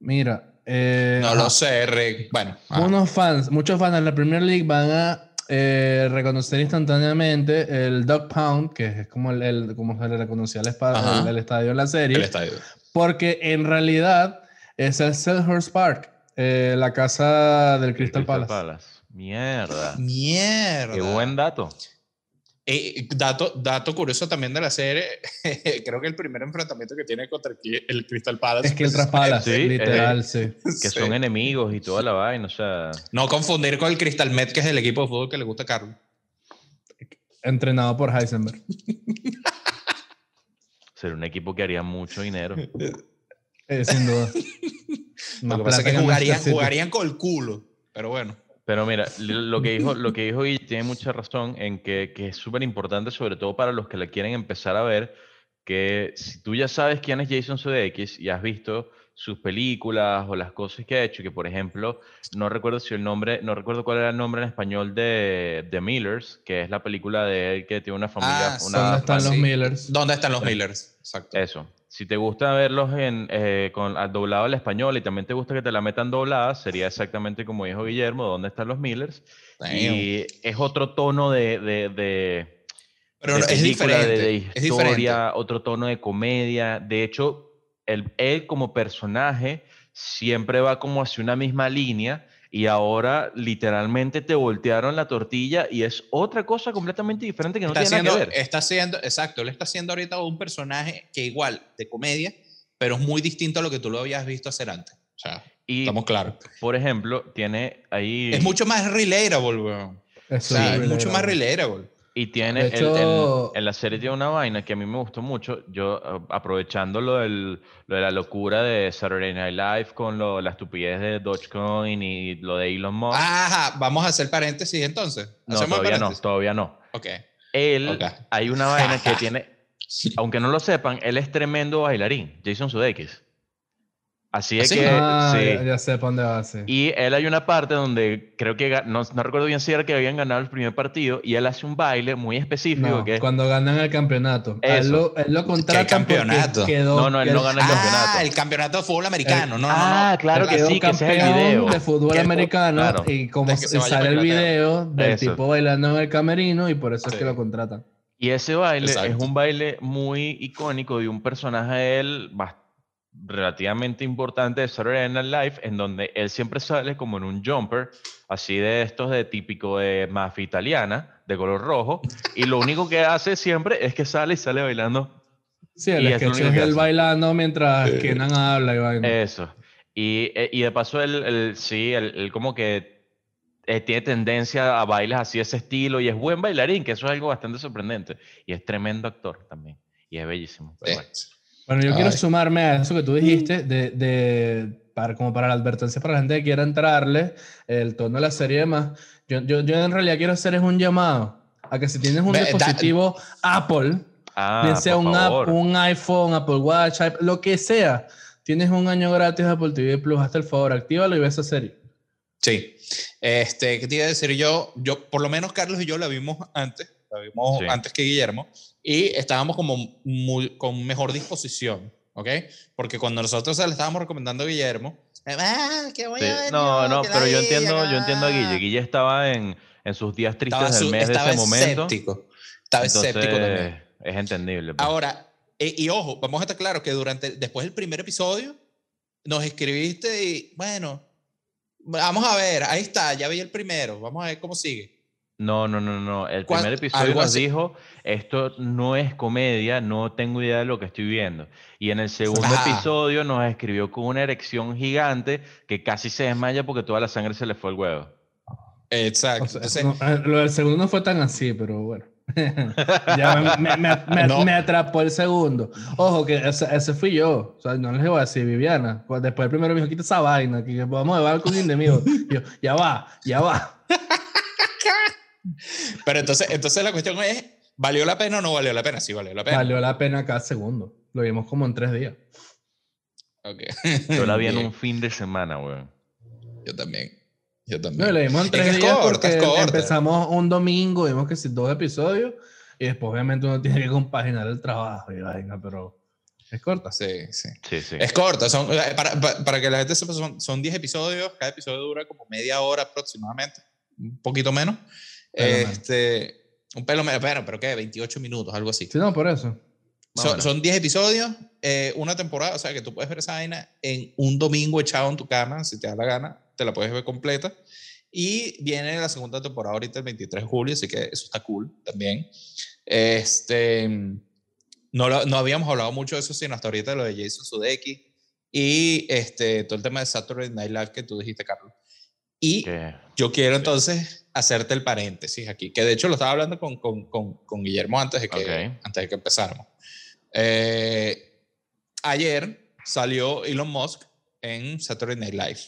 Mira. eh, No lo sé, Rick. Bueno. Unos fans, muchos fans de la Premier League van a eh, reconocer instantáneamente el Dog Pound, que es como, el, el- como se le reconocía Ajá. el, el estadio en la serie. el estadio. Porque en realidad es el Selhurst Park, eh, la casa del El Crystal, Palace. Mierda. Mierda. Qué buen dato. Eh, dato, dato curioso también de la serie, creo que el primer enfrentamiento que tiene contra el, Crystal Palace. Es que el Palace, Sí, literal, sí. Que Sí. son enemigos y toda la vaina, o sea... No confundir con el Crystal Met, que es el equipo de fútbol que le gusta a Carlos. Entrenado por Heisenberg. Sería un equipo que haría mucho dinero. Eh, sin duda. Lo que pasa es que jugarían, con el culo. Pero bueno. Pero mira, lo que dijo, lo que dijo Guille tiene mucha razón en que, que es súper importante, sobre todo para los que la quieren empezar a ver, que si tú ya sabes quién es Jason Sudeikis y has visto sus películas o las cosas que ha hecho, que por ejemplo, no recuerdo si el nombre, no recuerdo cuál era el nombre en español de The Millers, que es la película de él que tiene una familia, Ah, una ¿Dónde están los Millers? ¿Dónde están los Millers? Exacto. Eso. Si te gusta verlos en, eh, con al doblado al español y también te gusta que te la metan doblada, sería exactamente como dijo Guillermo, ¿dónde están los Millers? Damn. Y es otro tono de, de, de, Pero de es película, de- diferente. de, es historia, otro tono de comedia. De hecho, él, él como personaje siempre va como hacia una misma línea y ahora literalmente te voltearon la tortilla y es otra cosa completamente diferente que no está tiene haciendo, nada que ver. está haciendo, exacto, él está haciendo ahorita un personaje que igual de comedia, pero es muy distinto a lo que tú lo habías visto hacer antes. O sea, Y, estamos claros. por ejemplo, tiene ahí... Es mucho más relatable, weón. O Eso sea, es es mucho más relatable. Y tiene, De el- hecho- el- en la serie tiene una vaina que a mí me gustó mucho. Yo, aprovechando lo, del- lo de la locura de Saturday Night Live con lo, la estupidez de Dogecoin y lo de Elon Musk. Ajá, vamos a hacer paréntesis entonces. no, ¿Hacemos todavía no, paréntesis? todavía no. Ok. Él, Ok. hay una vaina que tiene, aunque no lo sepan, él es tremendo bailarín, Jason Sudeikis. Así es ¿Ah, sí? que, Ah, sí. ya, ya sé para dónde va, sí. Y él hay una parte donde creo que, no, no recuerdo bien si era que habían ganado el primer partido, y él hace un baile muy específico No, que es cuando ganan el campeonato. A Él lo, él lo contratan porque campeonato? quedó, No, no, él no quedó- gana el campeonato. Ah, el campeonato de fútbol americano. No, no, ah, no. claro que quedó sí, que ese es el campeón video. de fútbol americano claro. y como sale el video del Eso. tipo bailando en el camerino y por eso es Sí. que lo contratan. Y ese baile es Exacto. un baile muy icónico de un personaje de él bas- relativamente importante de Saturday Night Live, en donde él siempre sale como en un jumper, así de estos de típico de mafia italiana, de color rojo, y lo único que hace siempre es que sale y sale bailando Sí, el Y es sketch es que él bailando mientras Kenan habla y vaina. eso. Y, eh, y de paso él, él- sí, él, él como que eh, tiene tendencia a bailes así de ese estilo y es buen bailarín, que eso es algo bastante sorprendente. Y es tremendo actor también. Y es bellísimo. pero bueno. Bueno, yo quiero Ay. sumarme a eso que tú dijiste, de, de- para, como para la advertencia para la gente que quiera entrarle, el tono de la serie y demás. Yo, yo, yo en realidad quiero hacer es un llamado a que si tienes un Ve, da- dispositivo Apple, Ah, bien sea un, app, un iPhone, Apple Watch, lo que sea, tienes un año gratis de Apple TV Plus. Hazte el favor, actívalo y ve esa serie. Sí. Este, ¿qué te iba a decir yo? Yo, por lo menos Carlos y yo la vimos antes, la vimos Sí. antes que Guillermo, y estábamos como muy, con mejor disposición, ¿ok? Porque cuando nosotros se la estábamos recomendando a Guillermo, ah, voy Sí. ver No, no, pero yo entiendo, yo entiendo a Guille. ah". Guille estaba en, en sus días tristes Estaba, del su- mes de ese momento. escéptico. Estaba escéptico también. Entonces, es entendible. pues. Ahora, eh, y ojo, vamos a estar claros que durante, después del primer episodio, nos escribiste y, bueno, vamos a ver, ahí está, ya vi el primero, vamos a ver cómo sigue. No, no, no, no. El ¿Cuál- primer episodio nos así? dijo, esto no es comedia, no tengo idea de lo que estoy viendo. Y en el segundo Ah. episodio nos escribió con una erección gigante que casi se desmaya porque toda la sangre se le fue al huevo. Exacto. O sea, Entonces, no, eh, lo del segundo no fue tan así, pero bueno. ya me, me- me- me- No. me atrapó el segundo. Ojo, que ese, ese fui yo. O sea, no les iba a decir Viviana. Pues Después el primero me dijo, quita esa vaina, que vamos a llevar con enemigo. Y yo, ya va, ya va. pero entonces, entonces la cuestión es, ¿valió la pena o no valió la pena? Sí, valió la pena. Valió la pena cada segundo. Lo vimos como en tres días. Ok. Yo la vi en un fin de semana, weón. Yo también. Yo No, también. y lo vimos en Es tres que es días corta, es porque corta. empezamos un domingo, vimos que sí, dos episodios, y después obviamente uno tiene que compaginar el trabajo y vaina, pero es corta. Sí, sí. Sí, sí. Es corta, son, para, para, para que la gente sepa, son, son 10 episodios, cada episodio dura como media hora aproximadamente, un poquito menos. Este, un pelo menos, bueno, pero ¿qué? 28 minutos, algo así. Sí, no, por eso. Son, menos. son 10 episodios, eh, una temporada, o sea que tú puedes ver esa vaina en un domingo echado en tu cama, si te da la gana, te la puedes ver completa. Y viene la segunda temporada ahorita el 23 de julio, así que eso está cool también. Este, no, lo- no habíamos hablado mucho de eso, sino hasta ahorita lo de Jason Sudeikis y este, todo el tema de Saturday Night Live que tú dijiste, Carlos. Y Que- yo quiero entonces hacerte el paréntesis aquí, que de hecho lo estaba hablando con, con, con, con Guillermo antes de que, Ok. antes de que empezáramos. Eh, ayer salió Elon Musk en Saturday Night Live.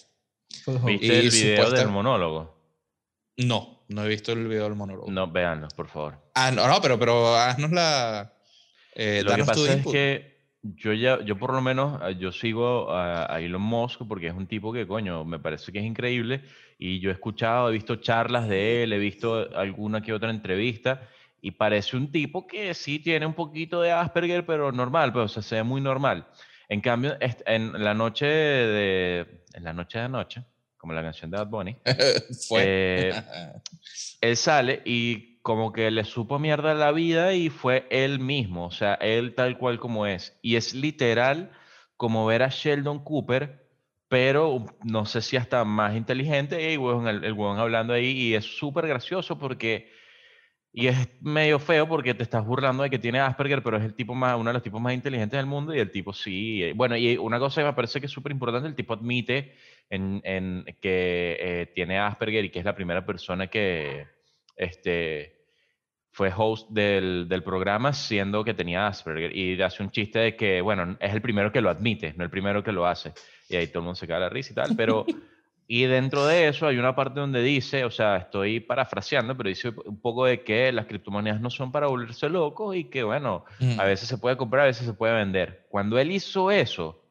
¿Viste Y el video supuesta- del monólogo? No, no he visto el video del monólogo. No, véanlo, por favor. Ah, no, no, pero, pero haznos la... Eh, Lo que danos tu pasa es que yo ya, yo por lo menos, ah, yo sigo a, a Elon Musk porque es un tipo que, coño, me parece que es increíble y yo he escuchado, he visto charlas de él, he visto alguna que otra entrevista y parece un tipo que sí tiene un poquito de Asperger, pero normal, pues, o sea, se ve muy normal. En cambio, en la noche de, en la noche de anoche, como la canción de Bad Bunny, Fue. eh, él sale y como que le supo mierda la vida y fue él mismo, o sea, él tal cual como es. Y es literal como ver a Sheldon Cooper, pero no sé si hasta más inteligente, y el, hablando ahí, y es súper gracioso porque, y es medio feo porque te estás burlando de que tiene Asperger, pero es el tipo más, uno de los tipos más inteligentes del mundo, y el tipo sí, eh, bueno, y una cosa que me parece que es súper importante, el tipo admite en que eh, tiene Asperger y que es la primera persona que este, fue host del, del programa siendo que tenía Asperger y hace un chiste de que, bueno, es el primero que lo admite, no el primero que lo hace. Y ahí todo el mundo se cae la risa y tal, pero... Y dentro de eso hay una parte donde dice, o sea, estoy parafraseando, pero dice un poco de que las criptomonedas no son para volverse locos y que, bueno, Mm. a veces se puede comprar, a veces se puede vender. Cuando él hizo eso,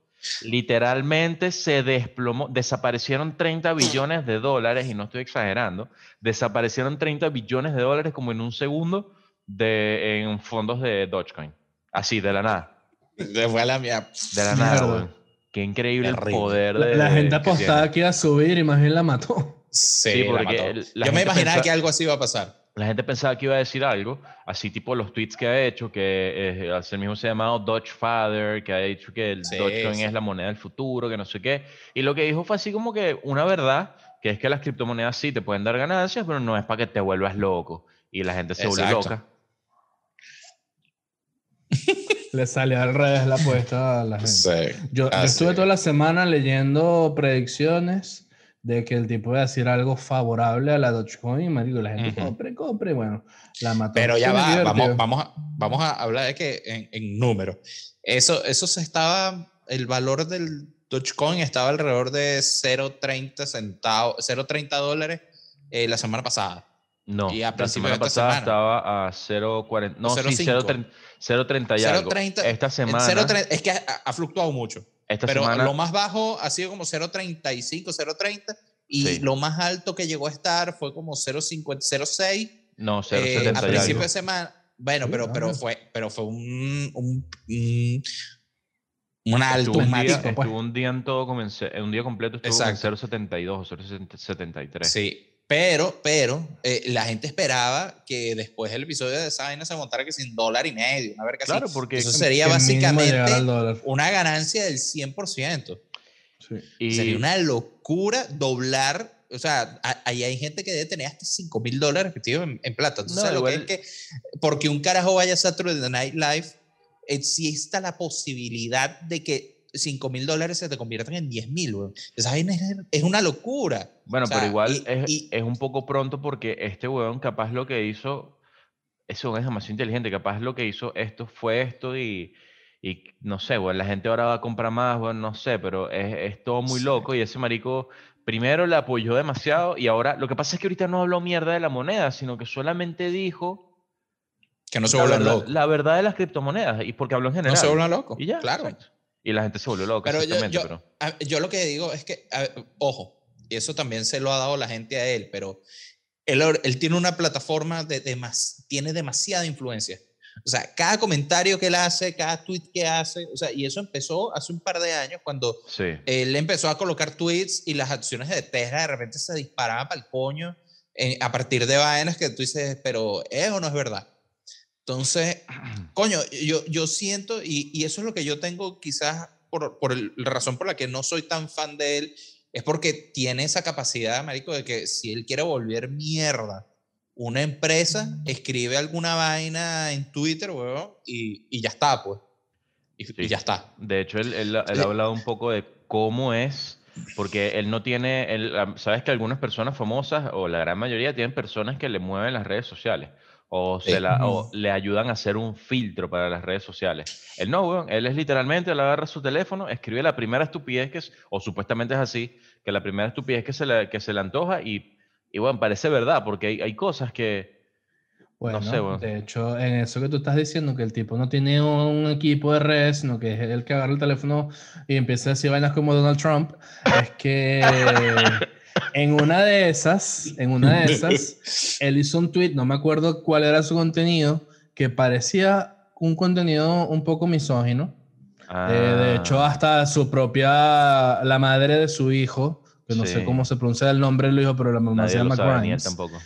literalmente se desplomó, desaparecieron 30 billones de dólares, y no estoy exagerando, desaparecieron 30 billones de dólares como en un segundo de, en fondos de Dogecoin. Así, de la nada. Se fue a la mía. De la nada, weón. Qué increíble el poder La, de. la gente que apostaba tiene. que iba a subir y más bien la mató. Sí, Sí, la porque mató. el- la Yo me imaginaba pensa- que algo así iba a pasar. La gente pensaba que iba a decir algo, así tipo los tweets que ha hecho, que eh, el mismo se ha llamado Dodge Father, que ha dicho que el Sí, Dogecoin sí. es la moneda del futuro, que no sé qué. Y lo que dijo fue así como que una verdad, que es que las criptomonedas sí te pueden dar ganancias, pero no es para que te vuelvas loco. Y la gente se vuelve Exacto. loca. Le salió al revés la apuesta a la gente. Sí. Yo, yo estuve toda la semana leyendo predicciones de que el tipo iba a decir algo favorable a la Dogecoin y marico, la gente Ujú. compre, compre, bueno, la mató. Pero ya Sí, va, divertido. vamos, vamos, a, vamos a hablar de que en, en números. Eso, eso se estaba, el valor del Dogecoin estaba alrededor de 0.30 centavos, 0.30 dólares eh, la semana pasada. No, Y a la semana de pasada semana. estaba a 0.40. No, sí, 0.5. 0.30 0.30 y algo. 0.30, Esta semana, 0.30 es que ha, ha fluctuado mucho. Esta pero semana lo más bajo ha sido como 0.35, 0.30 y Sí. lo más alto que llegó a estar fue como 0.50, 0.6 no, eh, 0.70 a y principio algo. de semana. Bueno, Sí, pero, pero ah. fue, pero fue un, un, un, un alto, Estuvo un día, pues. estuvo un día en todo en un día completo estuvo como en Exacto. 0.72 o 0.73. Sí, pero, pero eh, la gente esperaba que después del episodio de esa vaina se montara que sin dólar y medio, una verga así. Claro, porque Eso sería Que básicamente una ganancia del 100%. Sí. y Sería una locura doblar. O sea, a- ahí hay gente que debe tener hasta 5 mil dólares metidos en, en plata. Entonces, No, lo que igual- es que, porque un carajo vaya a Saturday Night Live, exista la posibilidad de que 5 mil dólares se te conviertan en 10 mil. Esa vaina es, es una locura. Bueno, O sea, pero igual y- es, y- es un poco pronto porque este weón capaz lo que hizo, eso es demasiado inteligente, capaz lo que hizo esto fue esto y, y no sé, weón, la gente ahora va a comprar más, weón, no sé, pero es, es todo muy Sí. loco y ese marico primero le apoyó demasiado y ahora lo que pasa es que ahorita no habló mierda de la moneda, sino que solamente dijo Que no se la vuelvan locos. la verdad de las criptomonedas y porque habló en general. No se vuelvan locos. Y ya, claro. Y la gente se volvió loca, Pero yo, yo, pero... a- yo lo que digo es que, a ojo, y eso también se lo ha dado la gente a él, pero él, él tiene una plataforma de, de más, tiene demasiada influencia. O sea, cada comentario que él hace, cada tweet que hace, o sea, y eso empezó hace un par de años cuando Sí. él empezó a colocar tweets y las acciones de Tesla de repente se disparaban para el coño eh, a partir de vainas que tú dices, pero ¿es o no es verdad? Entonces, coño, yo, yo siento, y, y eso es lo que yo tengo quizás por, por el- la razón por la que no soy tan fan de él, es porque tiene esa capacidad, marico, de que si él quiere volver mierda una empresa, escribe alguna vaina en Twitter, weón, y, y ya está, pues. Y, y Sí. ya está. De hecho, él, él- él ha hablado un poco de cómo es, porque él no tiene, él, sabes que algunas personas famosas, o la gran mayoría, tienen personas que le mueven las redes sociales, o, se la, o le ayudan a hacer un filtro para las redes sociales. Él no, weón, él es literalmente, él agarra su teléfono, escribe la primera estupidez que es, o supuestamente es así, que la primera estupidez que se le, que se le antoja, y, y bueno, parece verdad, porque hay, hay cosas que... Bueno, sé, bueno. de hecho, en eso que tú estás diciendo, que el tipo no tiene un equipo de redes, sino que es el que agarra el teléfono y empieza a decir vainas como Donald Trump, es que en una de esas, en una de esas, él hizo un tweet, no me acuerdo cuál era su contenido, que parecía un contenido un poco misógino. Eh, de hecho, Ah, hasta su propia, la madre de su hijo, que no sé cómo se pronuncia el nombre del hijo, pero la mamá se nadie lo llama sabe, ni él tampoco.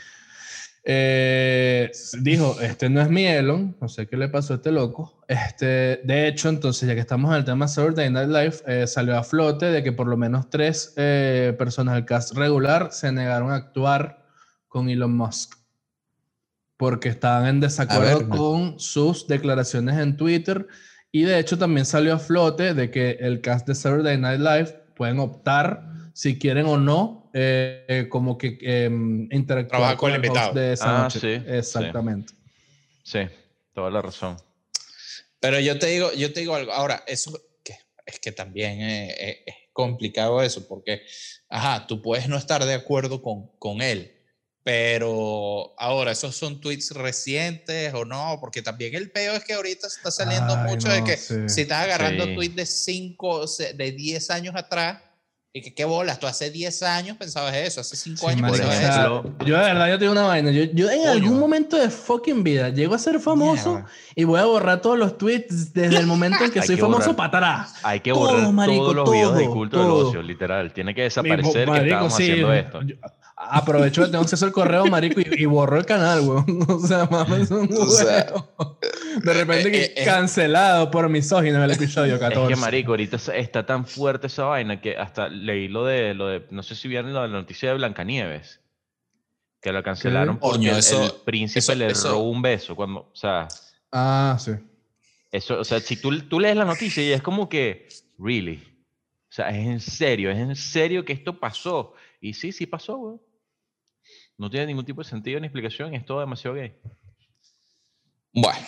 Eh, dijo, este no es mi Elon, no sé qué le pasó a este loco. Este, de hecho, entonces, ya que estamos en el tema Saturday Night Live, eh, salió a flote de que por lo menos tres eh, personas del cast regular se negaron a actuar con Elon Musk. Porque estaban en desacuerdo ver, con sus declaraciones en Twitter. Y de hecho también salió a flote de que el cast de Saturday Night Live pueden optar si quieren o no eh, eh, como que eh, interactuar Trabajar con el host invitado. de esa Ah, noche. sí, sí. Exactamente. Sí, toda la razón. Pero yo te digo, yo te digo algo. Ahora, eso que, es que también eh, eh, es complicado eso, porque, ajá, tú puedes no estar de acuerdo con, con él, pero ahora, ¿esos son tweets recientes o no? Porque también el peo es que ahorita se está saliendo Ay, mucho de no, que sí. si estás agarrando Sí. tweets de 5, de 10 años atrás, y que qué bolas, tú hace 10 años pensabas eso, hace 5 Sí, años pensabas eso. yo de verdad, yo tengo una vaina. Yo, yo en algún momento de fucking vida llego a ser famoso Mierda. y voy a borrar todos los tweets desde el momento en que Hay soy que famoso borrar. para atrás. Hay que Todo, borrar marico, todos los videos del todo, culto del ocio, literal. Tiene que Mi desaparecer que marico, estábamos sí, haciendo esto. yo- aprovecho que tengo acceso al correo, marico, y, y borro el canal, weón. O sea, mames, un O sea. De repente eh, que eh, eh. cancelado por misógino en el episodio 14. Es que, marico, ahorita es- está tan fuerte esa vaina que hasta leí lo de, lo de no sé si vieron lo de la noticia de Blancanieves, que la cancelaron porque Coño, el- el, eso- príncipe eso- le eso- robó un beso. Cuando, o sea, Ah, sí. eso, o sea, si tú, tú lees la noticia y es como que, really, o sea, es en serio, es en serio que esto pasó. Y sí, sí pasó, weón. No tiene ningún tipo de sentido ni explicación, es todo demasiado gay. Bueno,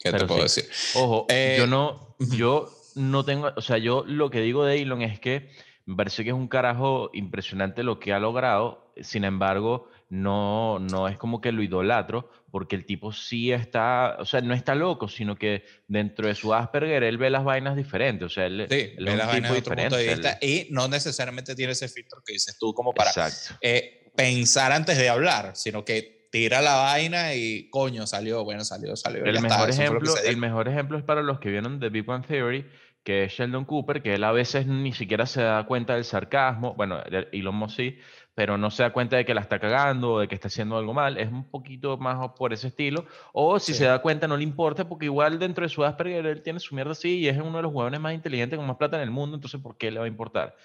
¿qué te puedo sí. decir? Ojo, Eh, yo no, yo no tengo, o sea, yo lo que digo de Elon es que me parece que es un carajo impresionante lo que ha logrado, sin embargo, no, no es como que lo idolatro, porque el tipo sí está, o sea, no está loco, sino que dentro de su Asperger él ve las vainas diferentes, o sea, él, Sí, él ve las vainas de otro punto de vista y no necesariamente tiene ese filtro que dices tú como para Exacto. eh, pensar antes de hablar, sino que tira la vaina y coño, salió, bueno, salió, salió. El está, mejor, ejemplo, el mejor ejemplo es para los que vieron The Big Bang Theory, que es Sheldon Cooper, que él a veces ni siquiera se da cuenta del sarcasmo, bueno, el- Elon Musk sí, pero no se da cuenta de que la está cagando o de que está haciendo algo mal, es un poquito más por ese estilo, o si Sí. se da cuenta no le importa, porque igual dentro de su Asperger él tiene su mierda así y es uno de los huevones más inteligentes con más plata en el mundo, entonces ¿por qué le va a importar?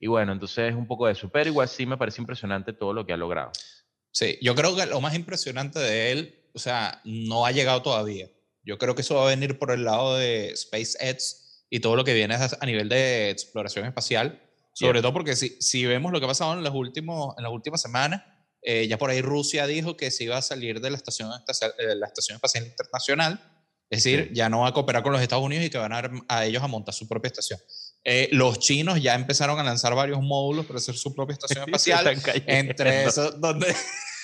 Y bueno, entonces es un poco de eso, pero igual sí me parece impresionante todo lo que ha logrado. Sí, yo creo que lo más impresionante de él, o sea, no ha llegado todavía. Yo creo que eso va a venir por el lado de SpaceX y todo lo que viene a nivel de exploración espacial. Sobre todo porque si, si vemos lo que ha pasado en, los últimos, en las últimas semanas, eh, ya por ahí Rusia dijo que se iba a salir de la Estación, Espacial- eh, la estación Espacial Internacional. Es decir, Sí. ya no va a cooperar con los Estados Unidos y que van a, a ellos a montar su propia estación. Eh, los chinos ya empezaron a lanzar varios módulos para hacer su propia estación espacial. Entre esos, donde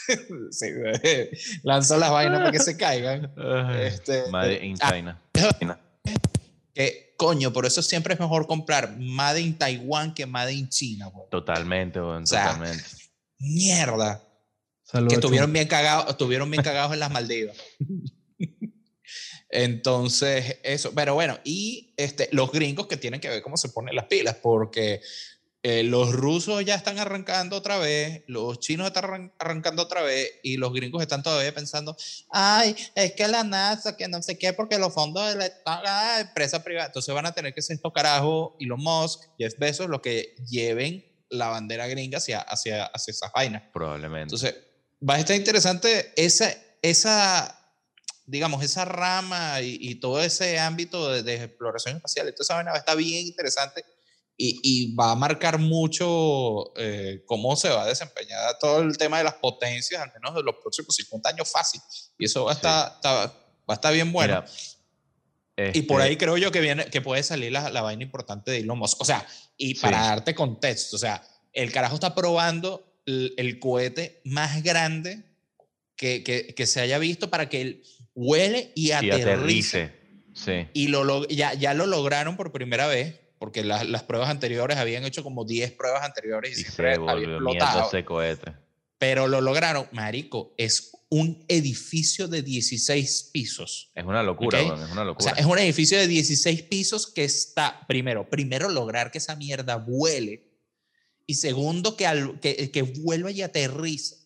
sí, lanzan las vainas para que se caigan. Este, Made in ah, China. Que, coño, por eso siempre es mejor comprar Made in Taiwán que Made in China. güey. Totalmente, weón, O sea, totalmente. Mierda. Saludos, que estuvieron bien cagados, estuvieron bien cagados en las Maldivas. Entonces, eso, pero bueno, y este, los gringos que tienen que ver cómo se ponen las pilas, porque eh, los rusos ya están arrancando otra vez, los chinos están arran- arrancando otra vez, y los gringos están todavía pensando, ay, es que la NASA, que no sé qué, porque los fondos de la ah, empresa privada, entonces van a tener que ser estos carajos, Elon Musk, Jeff Bezos, los que lleven la bandera gringa hacia, hacia, hacia esas vainas. Probablemente. Entonces, va a estar interesante esa, esa digamos, esa rama y, y todo ese ámbito de, de exploración espacial. Entonces, esa vaina estar bien interesante y, y va a marcar mucho eh, cómo se va a desempeñar todo el tema de las potencias, al menos de los próximos 50 años fácil. Y eso va a Sí. estar, está- va a estar bien bueno. Mira, Y por este, ahí creo yo que viene, que puede salir la, la vaina importante de Elon Musk. O sea, y para Sí. darte contexto, o sea, el carajo está probando el, el cohete más grande que, que, que se haya visto para que él huele y y aterrice. aterrice. Sí. Y lo, log- ya, ya lo lograron por primera vez, porque las, las pruebas anteriores habían hecho como 10 pruebas anteriores y, Y siempre se había explotado. ese cohete. Pero lo lograron, marico, es un edificio de 16 pisos. Es una locura, es una O locura. sea, es un edificio de 16 pisos que está, primero, primero lograr que esa mierda vuele y segundo, que, al- que, que vuelva y aterrice.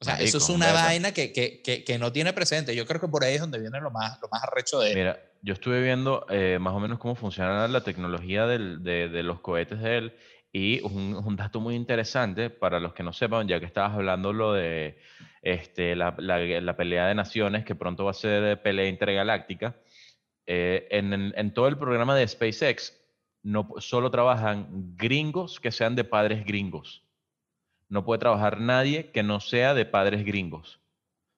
O sea, Marico, eso es un una vaina que, que, que, que no tiene presente. Yo creo que por ahí es donde viene lo más, lo más arrecho de él. Mira, yo estuve viendo eh, más o menos cómo funciona la tecnología del- de, de los cohetes de él y un, un dato muy interesante para los que no sepan, ya que estabas hablando lo de este, la, la- la pelea de naciones, que pronto va a ser pelea intergaláctica, eh, en, en- en todo el programa de SpaceX no solo trabajan gringos que sean de padres gringos. No puede trabajar nadie que no sea de padres gringos.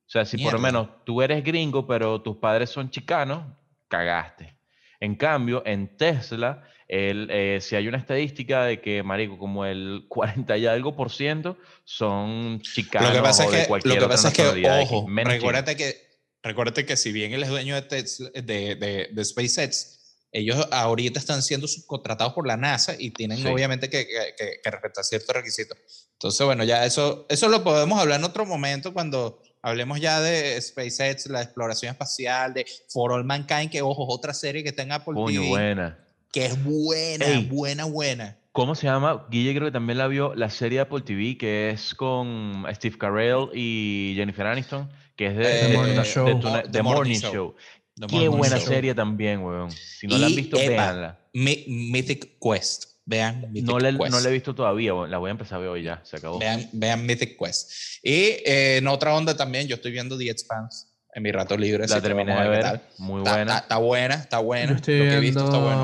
O sea, si por lo menos tú eres gringo, pero tus padres son chicanos, cagaste. En cambio, en Tesla, el, eh, si hay una estadística de que, marico, como el 40 y algo por ciento son chicanos Lo que pasa o es de que, lo cualquier que, otra pasa es que ojo, recuérdate que, recuérdate que si bien él es dueño de, Tesla- de, de, de SpaceX, ellos ahorita están siendo subcontratados por la NASA y tienen Sí. obviamente que, que, que- que respetar ciertos requisitos. Entonces, bueno, ya eso, eso lo podemos hablar en otro momento cuando hablemos ya de SpaceX, la exploración espacial, de For All Mankind, que ojo, otra serie que está en Apple Coño, TV, buena. que es buena, Ey. buena, buena. ¿Cómo se llama? Guille creo que también la vio la serie de Apple TV que es con Steve Carell y Jennifer Aniston, que es de, Eh, de de The The Morning Morning Show. Show. The Qué Morning buena serie también, weón. Si no la han Y, visto, epa, véanla. Mythic Quest. Vean Mythic No la, Quest. no la he visto todavía, la voy a empezar a ver hoy ya, se acabó. Vean, vean Mythic Quest. Y eh, en otra onda también, yo estoy viendo The Expanse en mi rato libre. La que terminé de ver ver, tal. muy buena. está- está buena, está buena. Yo Lo estoy que he visto está bueno.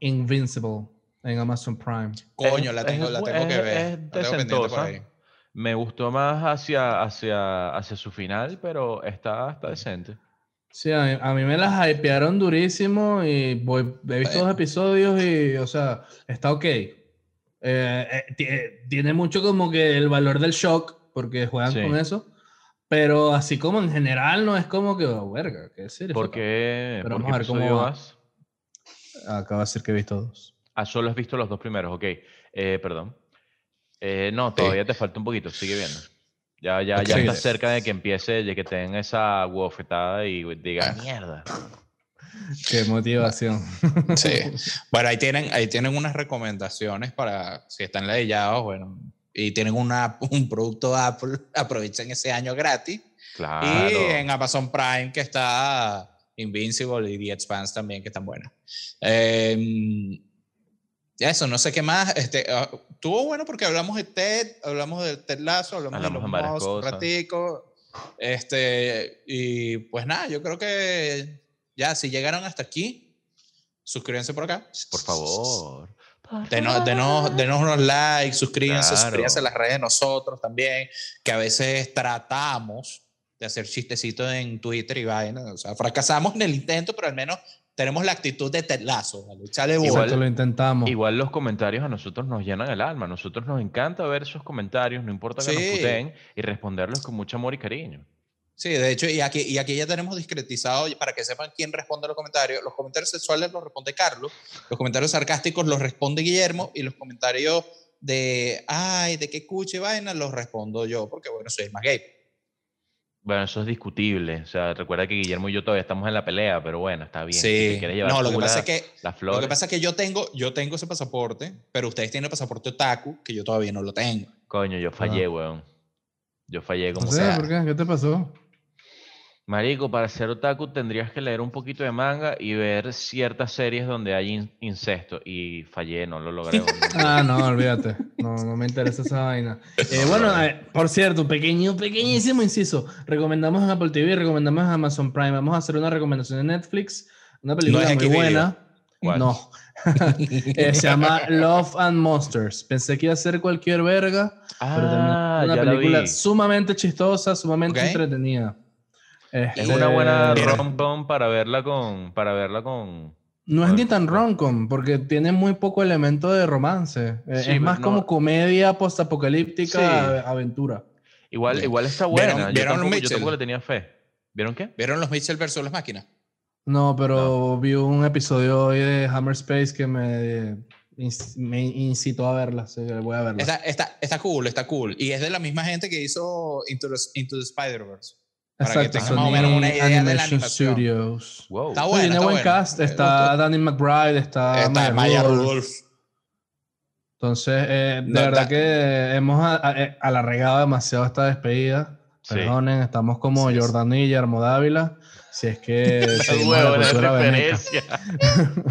viendo Invincible en Amazon Prime. Coño, Es- la tengo, es la tengo que es- ver. es La tengo pendiente por decentosa. ahí. Me gustó más hacia, hacia, hacia su final, pero está, está decente. Sí, a mí, a mí me las hypearon durísimo y voy, he visto dos episodios y, o sea, está ok. Eh, eh, eh, tiene mucho como que el valor del shock porque juegan Sí. con eso. Pero así como en general no es como que, oh, verga, qué serio. ¿Por qué? Pero ¿Por vamos qué a ver cómo va. vas? Acaba de decir que he visto dos. Ah, solo has visto los dos primeros, ok. Eh, perdón. Eh, no, todavía te falta un poquito, sigue viendo. Ya, ya, ya Ok. estás cerca de que empiece, de que te den esa bofetada y digas, Ah. mierda. Qué motivación. Sí. Bueno, ahí tienen, ahí tienen unas recomendaciones para si están ladillados, bueno, y tienen una, un producto Apple, aprovechen ese año gratis. Claro. Y en Amazon Prime, que está Invincible y The Expanse también, que están buenas. Eh, eso, no sé qué más. Este, ah, Estuvo bueno porque hablamos de Ted, hablamos de Ted Lasso, hablamos, Hablamos de los Moss un ratico. Este, y pues nada, yo creo que ya, si llegaron hasta aquí, suscríbanse por acá. Por favor. Denos, denos, denos unos likes, suscríbanse, Claro. suscríbanse a las redes de nosotros también, que a veces tratamos de hacer chistecitos en Twitter y vaina. O sea, fracasamos en el intento, pero al menos tenemos la actitud de telazo. ¿vale? Echale bola. Exacto, lo intentamos. Igual los comentarios a nosotros nos llenan el alma. A nosotros nos encanta ver esos comentarios, no importa que nos Sí. puteen, y responderlos con mucho amor y cariño. Sí, de hecho, y aquí, y aquí ya tenemos discretizado, para que sepan quién responde los comentarios. Los comentarios sexuales los responde Carlos, los comentarios sarcásticos los responde Guillermo, y los comentarios de, ay, de qué cuche vaina, los respondo yo, porque bueno, soy el más gay. Bueno, eso es discutible. O sea, recuerda que Guillermo y yo todavía estamos en la pelea, pero bueno, está bien. Sí, llevar no, lo que pasa la- es que las Lo que pasa es que yo tengo, yo tengo ese pasaporte, pero ustedes tienen el pasaporte otaku, que yo todavía no lo tengo. Coño, yo fallé, weón. Yo fallé como No sé, sea- ¿por qué? ¿Qué te pasó? Marico, para ser otaku tendrías que leer un poquito de manga y ver ciertas series donde hay in- incesto. Y fallé, no lo logré. Ah, no, olvídate. No, no me interesa esa vaina. Eh, bueno, eh, por cierto, pequeño, pequeñísimo inciso. Recomendamos en Apple TV, recomendamos en Amazon Prime. Vamos a hacer una recomendación de Netflix. Una película es muy Xvideo. buena. No. Eh, se llama Love and Monsters. Pensé que iba a ser cualquier verga, Ah, una la película vi. sumamente chistosa, sumamente entretenida. Es una buena rom-com para verla con... Para verla con... No es ni tan rom-com, porque tiene muy poco elemento de romance. Eh, Sí, es más no. como comedia postapocalíptica, Sí. ave- aventura. Igual, Bien. igual está ¿Vieron- buena. Yo vieron tampoco, yo tampoco le tenía fe. ¿Vieron qué? ¿Vieron los Mitchell versus las máquinas? No, pero vi un episodio hoy de Hammer Space que me, me incitó a verla. así que voy a verla. Está, está, está cool, está cool. Y es de la misma gente que hizo Into the, Into the Spider-Verse. Para que Exacto, tengan más o menos Sony una idea de la Animation animación. Studios. Wow. Está bueno, tiene está buen cast. Está. Danny McBride, está, Está Maya Maya Rudolph. Rudolph. Entonces, eh, de No, verdad da- que hemos eh, alargado demasiado esta despedida. Sí. Perdonen, estamos como Sí, sí. Jordan y Guillermo Dávila. Si es que Huevo, la la referencia.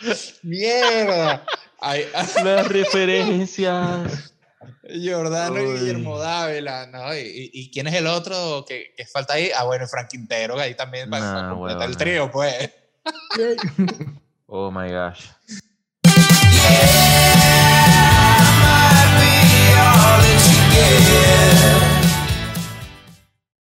¡Mierda! Ay, Las referencias. Jordano y Guillermo Dávila, ¿no? ¿Y, quién es el otro que, que falta ahí? Ah, bueno, Frank Quintero, que ahí también va a completar bueno. el trío, pues. oh my gosh.